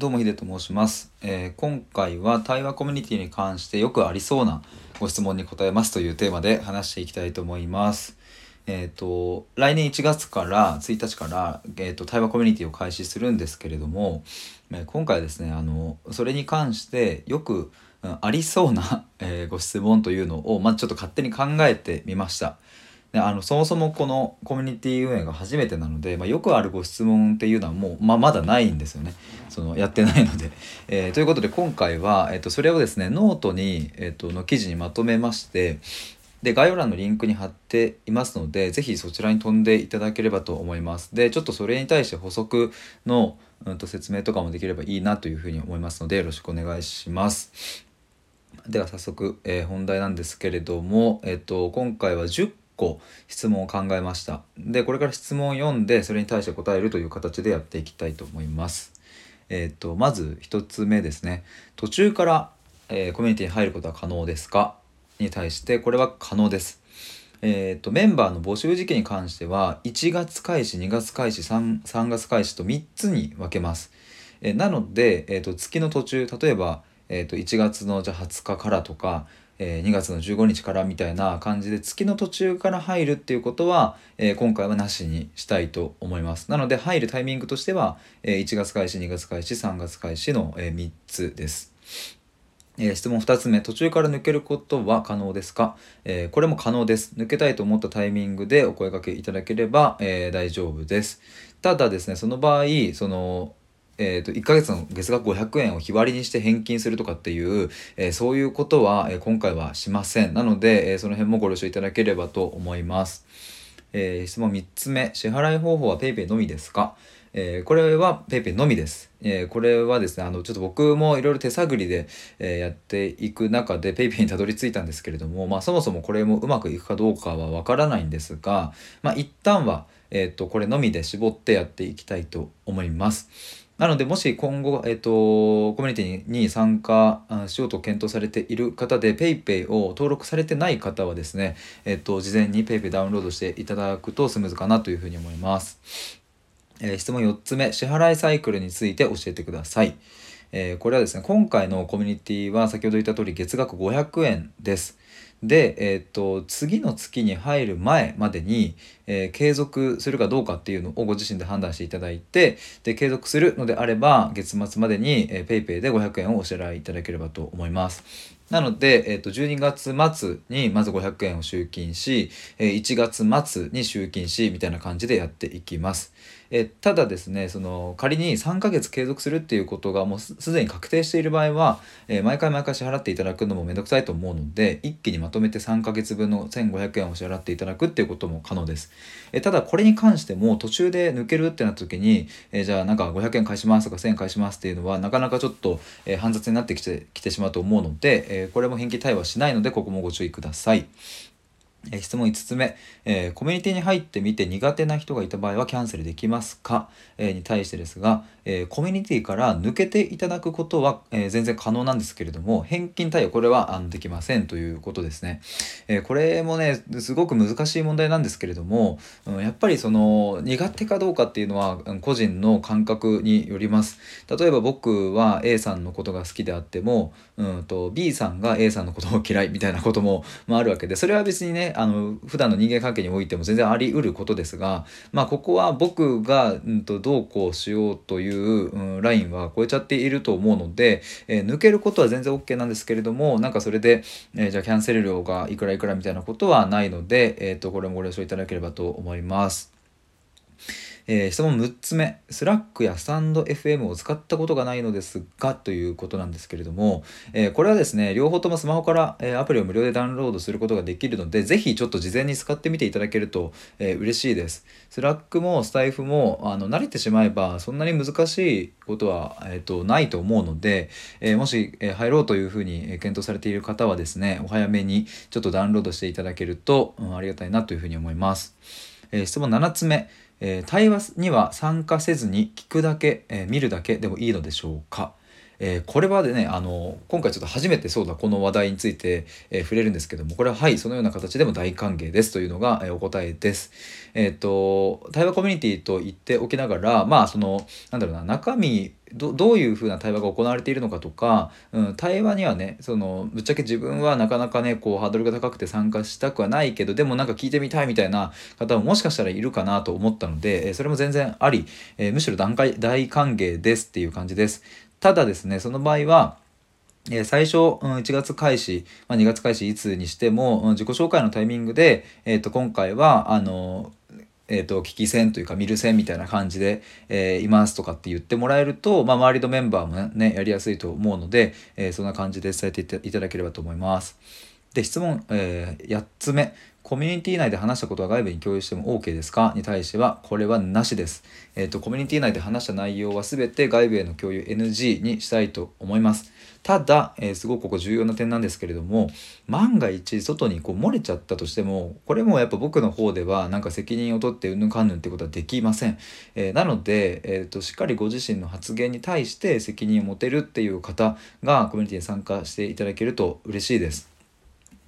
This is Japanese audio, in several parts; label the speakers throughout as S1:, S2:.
S1: どうもヒデと申します、えー今回は対話コミュニティに関してよくありそうなご質問に答えますというテーマで話していきたいと思います。えっ、と来年1月から1日から、えー、と対話コミュニティを開始するんですけれども、え今回はですねあのそれに関してよく、うんありそうな、えーご質問というのを、まあ、ちょっと勝手に考えてみました。であのそもそもこのコミュニティ運営が初めてなので、まあ、よくあるご質問っていうのはもう、まあ、まだないんですよねそのやってないので。えーということで今回は、えっとそれをですねノートに、えっとの記事にまとめましてで概要欄のリンクに貼っていますのでぜひそちらに飛んでいただければと思います。でちょっとそれに対して補足の、うん、と説明とかもできればいいなというふうに思いますのでよろしくお願いします。では早速、えー本題なんですけれども、えっと今回は10個質問を考えました。でこれから質問を読んでそれに対して答えるという形でやっていきたいと思います。えっとまず1つ目ですね。途中から、えーコミュニティに入ることは可能ですか？に対してこれは可能です。えー、とメンバーの募集時期に関しては1月開始2月開始 3, 3月開始と3つに分けます。えなので、えー、と月の途中例えば、えー、と1月のじゃ20日からとか、えー2月の15日からみたいな感じで月の途中から入るっていうことは、えー今回はなしにしたいと思います。なので入るタイミングとしては、えー1月開始2月開始3月開始の、え3つです。え質問2つ目途中から抜けることは可能ですか、えーこれも可能です抜けたいと思ったタイミングでお声掛けいただければ、えー大丈夫ですただですねその場合そのえー、と1ヶ月の月額500円を日割りにして返金するとかっていう、えーそういうことは、えー今回はしませんなので、えーその辺もご了承いただければと思います、え質問3つ目支払い方法は PayPay のみですか？えーこれは PayPay のみです。えーこれはですね、あの、ちょっと僕もいろいろ手探りで、えーやっていく中で PayPay にたどり着いたんですけれども、まあそもそもこれもうまくいくかどうかはわからないんですが、まあ一旦は、えっ、と、これのみで絞ってやっていきたいと思います。なので、もし今後、えっ、と、コミュニティに参加しようと検討されている方で PayPay を登録されてない方はですね、えっ、と、事前に PayPay ダウンロードしていただくとスムーズかなというふうに思います。えー質問4つ目支払いサイクルについて教えてください、えこれはですね今回のコミュニティは先ほど言った通り月額500円ですで、えーっと次の月に入る前までに、えー継続するかどうかっていうのをご自身で判断していただいてで継続するのであれば月末までに、PayPay で500円をお支払いいただければと思いますなので、えー、と12月末にまず500円を集金し、えー1月末に集金しみたいな感じでやっていきます。えーただですねその仮に3ヶ月継続するっていうことがもうすでに確定している場合は、えー毎回毎回支払っていただくのもめんどくさいと思うので一気にまとめて3ヶ月分の1500円を支払っていただくっていうことも可能です。えただこれに関しても途中で抜けるってなった時に、えじゃあなんか500円返しますとか1000円返しますっていうのはなかなかちょっと、え煩雑になってきてきてしまうと思うので、えこれも返金対話しないのでここもご注意ください。え質問5つ目、えーコミュニティに入ってみて苦手な人がいた場合はキャンセルできますか、えーに対してですが、えーコミュニティから抜けていただくことは、え全然可能なんですけれども返金対応これはあのできませんということですね、えこれもねすごく難しい問題なんですけれども、うんやっぱりその苦手かどうかっていうのは個人の感覚によります。例えば僕は A さんのことが好きであっても、うん、と B さんが A さんのことを嫌いみたいなことも、まあ、あるわけでそれは別にねあの普段の人間関係においても全然あり得ることですが、まあ、ここは僕が、うん、とどうこうしようという、うん、ラインは超えちゃっていると思うので、えー抜けることは全然 OK なんですけれどもなんかそれで、えーじゃあキャンセル料がいくらいくらみたいなことはないので、えー、とこれもご了承いただければと思います。えー質問6つ目、 Slack や stand.fm を使ったことがないのですがということなんですけれども、えーこれはですね、両方ともスマホから、えーアプリを無料でダウンロードすることができるので、ぜひちょっと事前に使ってみていただけると、え嬉しいです。 Slack もスタエフもあの慣れてしまえばそんなに難しいことは、えー、とないと思うので、えもし、え入ろうというふうに検討されている方はですね、お早めにちょっとダウンロードしていただけると、うんありがたいなというふうに思います。え質問7つ目、えー対話には参加せずに聞くだけ、えー見るだけでもいいのでしょうか、えー、これはでねあの今回ちょっと初めてそうだこの話題について、えー、触れるんですけどもこれははいそのような形でも大歓迎ですというのが、えー、お答えです。えっ、と対話コミュニティと言っておきながらまあそのなんだろうな中身どどういうふうな対話が行われているのかとか、うん、対話にはねそのぶっちゃけ自分はなかなかねこうハードルが高くて参加したくはないけどでもなんか聞いてみたいみたいな方ももしかしたらいるかなと思ったので、えそれも全然あり、えむしろ段階大歓迎ですっていう感じです。ただですねその場合は最初、1月開始、ま、2月開始いつにしても、自己紹介のタイミングで、えー、と今回はあのえーと、聞き戦というか見る戦みたいな感じで、えー、いますとかって言ってもらえると、まあ、周りのメンバーもねやりやすいと思うので、えー、そんな感じで伝えていただければと思います。で質問、えー、8つ目コミュニティ内で話したことは外部に共有しても OK ですか？に対しては、これはなしです。えっ、ー、と、コミュニティ内で話した内容は全て外部への共有 NG にしたいと思います。ただ、えー、すごくここ重要な点なんですけれども、万が一外にこう漏れちゃったとしても、これもやっぱ僕の方ではなんか責任を取ってうんぬんかんぬんってことはできません。えー、なので、えーと、しっかりご自身の発言に対して責任を持てるっていう方がコミュニティに参加していただけると嬉しいです。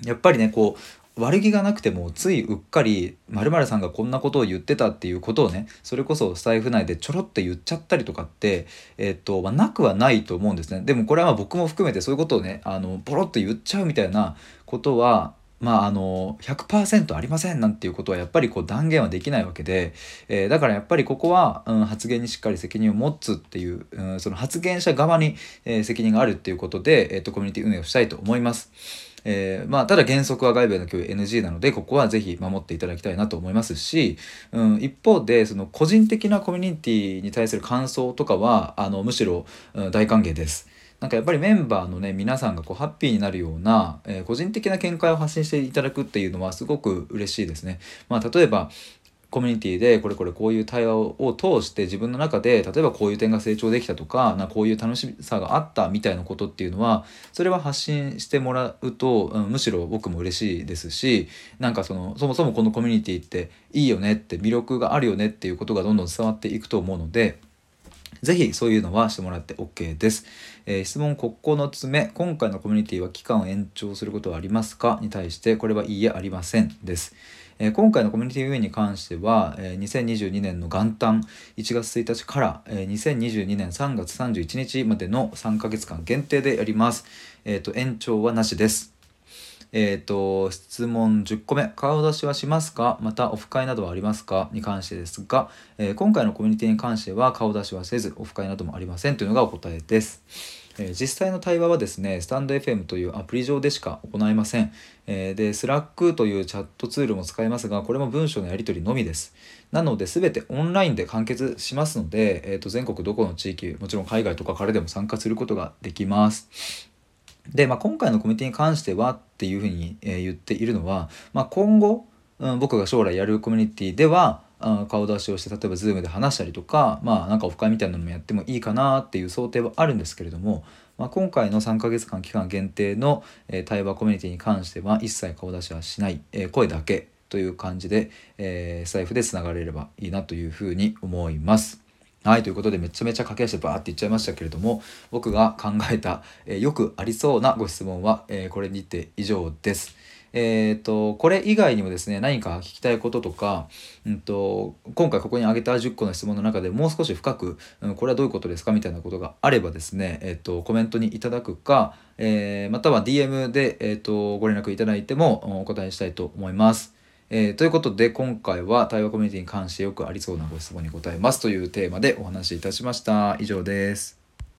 S1: やっぱりねこう悪気がなくてもついうっかり〇〇さんがこんなことを言ってたっていうことをねそれこそスタイフ内でちょろっと言っちゃったりとかって、えっとまあ、なくはないと思うんですねでもこれはまあ僕も含めてそういうことをねあのポロッと言っちゃうみたいなことはまあ、あの100%ありませんなんていうことはやっぱりこう断言はできないわけで、えー、だからやっぱりここは、うん、発言にしっかり責任を持つっていう、うん、その発言者側に、えー、責任があるっていうことで、えーとコミュニティ運営をしたいと思います。えー、まあ、ただ原則は外部への共有 NG なので、ここはぜひ守っていただきたいなと思いますし、うん、一方で、その個人的なコミュニティに対する感想とかは、あの、むしろ、うん、大歓迎です。なんかやっぱりメンバーのね皆さんがこうハッピーになるような、えー、個人的な見解を発信していただくっていうのはすごく嬉しいですね。まあ、例えばコミュニティでこれこれこういう対話を通して自分の中で例えばこういう点が成長できたとかなこういう楽しさがあったみたいなことっていうのはそれは発信してもらうと、うん、むしろ僕も嬉しいですしなんかそのそもそもこのコミュニティっていいよねって魅力があるよねっていうことがどんどん伝わっていくと思うので。ぜひそういうのはしてもらって OK です。えー、質問9つ目、今回のコミュニティは期間を延長することはありますか？に対して、これはいいえ、ありませんです。えー、今回のコミュニティ運営に関しては、えー、2022年の元旦1月1日から、えー、2022年3月31日までの3ヶ月間限定でやります。えっ、と、延長はなしです。えっ、と、質問10個目。顔出しはしますか？また、オフ会などはありますか？に関してですが、え今回のコミュニティに関しては顔出しはせず、オフ会などもありませんというのがお答えです。え実際の対話はですね、スタンド FM というアプリ上でしか行いません。えで、Slack というチャットツールも使えますが、これも文章のやり取りのみです。なので、全てオンラインで完結しますので、えー、と全国どこの地域、もちろん海外とかからでも参加することができます。で、まあ、今回のコミュニティに関してはっていうふうに、え言っているのは、まあ、今後、うん、僕が将来やるコミュニティでは、顔出しをして例えば Zoom で話したりとかまあなんかオフ会みたいなのもやってもいいかなっていう想定はあるんですけれども、まあ、今回の3ヶ月間期間限定の、え、対話コミュニティに関しては一切顔出しはしない、え、声だけという感じで、えー、スタイフでつながれればいいなというふうに思います。はい、ということでめちゃめちゃ駆け足でバーって言っちゃいましたけれども僕が考えた、え、よくありそうなご質問は、え、これにて以上です。えーと、これ以外にもですね何か聞きたいこととか、うんと、今回ここに挙げた10個の質問の中でもう少し深く、うん、これはどういうことですかみたいなことがあればですね、えーと、コメントにいただくか、えー、または DM で、えー、とご連絡いただいてもお答えしたいと思います。えー、ということで今回は対話コミュニティに関してよくありそうなご質問に答えますというテーマでお話しいたしました。以上です。